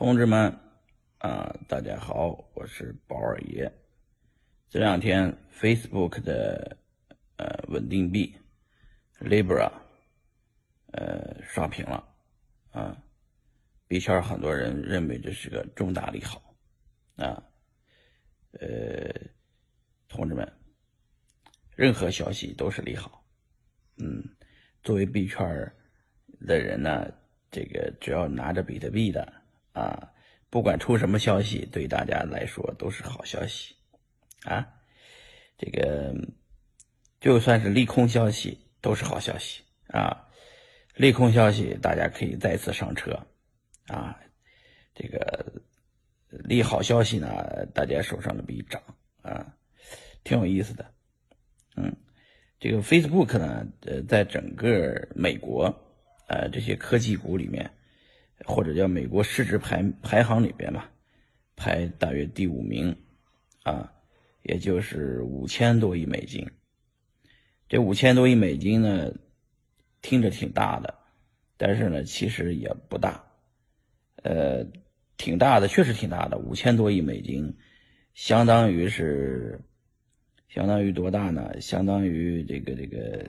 同志们，啊，大家好，我是宝二爷。这两天，Facebook 的呃稳定币 Libra 呃刷屏了，啊，币圈很多人认为这是个重大利好，啊，呃，同志们，任何消息都是利好，嗯，作为币圈的人呢，这个只要拿着比特币的。啊，不管出什么消息，对大家来说都是好消息，啊，这个就算是利空消息都是好消息啊，利空消息大家可以再次上车，啊，这个利好消息呢，大家手上的币涨啊，挺有意思的，嗯，这个 Facebook 呢，呃，在整个美国，呃，这些科技股里面。或者叫美国市值排排行里边吧，排大约第五名，啊，也就是五千多亿美金。这五千多亿美金呢，听着挺大的，但是呢，其实也不大，呃，挺大的，确实挺大的。五千多亿美金，相当于是，相当于多大呢？相当于这个这个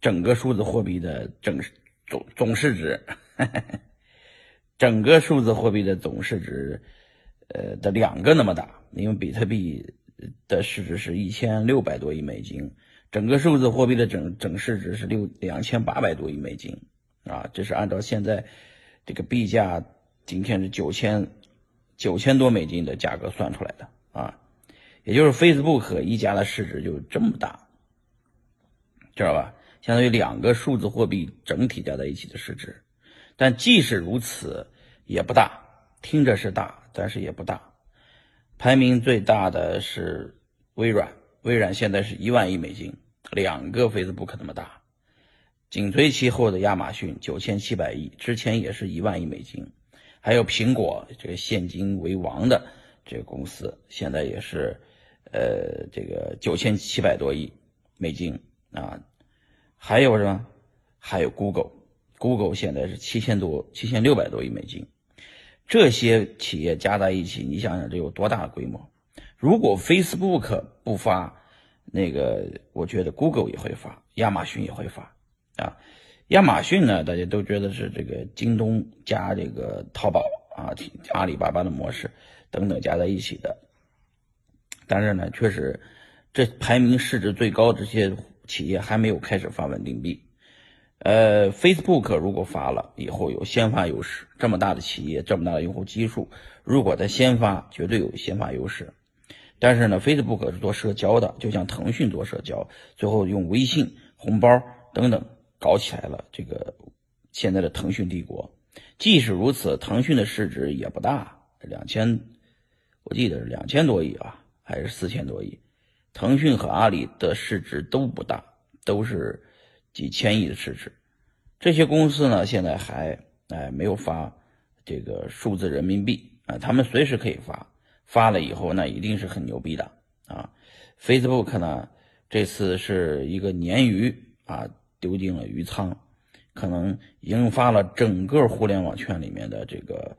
整个数字货币的整总总市值。整个数字货币的总市值，呃的两个那么大，因为比特币的市值是一千六百多亿美金，整个数字货币的整整市值是六两千八百多亿美金，啊，这是按照现在这个币价今天是九千九千多美金的价格算出来的啊，也就是 Facebook 一家的市值就这么大，知道吧？相当于两个数字货币整体加在一起的市值。但即使如此，也不大。听着是大，但是也不大。排名最大的是微软，微软现在是一万亿美金，两个 Facebook 那么大。紧随其后的亚马逊九千七百亿，之前也是一万亿美金。还有苹果，这个现金为王的这个公司，现在也是，呃，这个九千七百多亿美金啊。还有什么？还有 Google。Google 现在是七千多、七千六百多亿美金，这些企业加在一起，你想想这有多大的规模？如果 Facebook 不发，那个我觉得 Google 也会发，亚马逊也会发啊。亚马逊呢，大家都觉得是这个京东加这个淘宝啊、阿里巴巴的模式等等加在一起的，但是呢，确实这排名市值最高这些企业还没有开始发稳定币。呃，Facebook 如果发了以后有先发优势，这么大的企业，这么大的用户基数，如果它先发，绝对有先发优势。但是呢，Facebook 是做社交的，就像腾讯做社交，最后用微信、红包等等搞起来了这个现在的腾讯帝国。即使如此，腾讯的市值也不大，两千，我记得是两千多亿啊，还是四千多亿。腾讯和阿里的市值都不大，都是。几千亿的市值，这些公司呢，现在还哎没有发这个数字人民币啊，他们随时可以发，发了以后那一定是很牛逼的啊。Facebook 呢，这次是一个鲶鱼啊丢进了鱼仓，可能引发了整个互联网圈里面的这个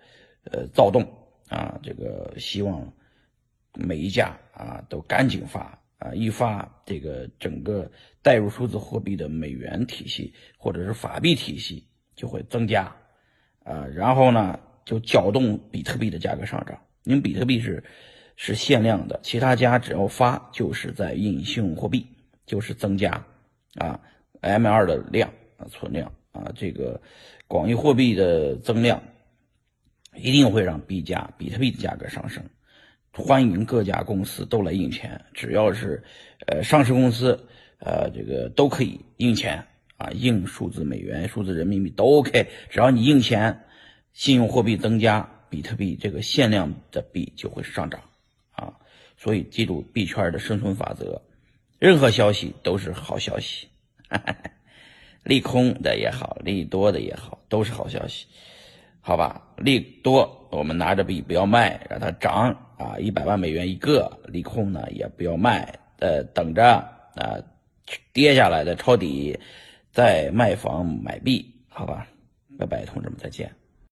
呃躁动啊，这个希望每一家啊都赶紧发。啊，一发这个整个带入数字货币的美元体系或者是法币体系就会增加，啊，然后呢就搅动比特币的价格上涨。因为比特币是是限量的，其他家只要发就是在印信用货币，就是增加啊 M 二的量啊存量啊，这个广义货币的增量一定会让币价比特币的价格上升。欢迎各家公司都来印钱，只要是，呃，上市公司，呃，这个都可以印钱啊，印数字美元、数字人民币都 OK，只要你印钱，信用货币增加，比特币这个限量的币就会上涨啊。所以记住币圈的生存法则，任何消息都是好消息，利空的也好，利多的也好，都是好消息，好吧？利多我们拿着币不要卖，让它涨。啊，一百万美元一个，利空呢也不要卖，呃，等着啊跌下来的抄底，再卖房买币，好吧，拜拜，同志们再见。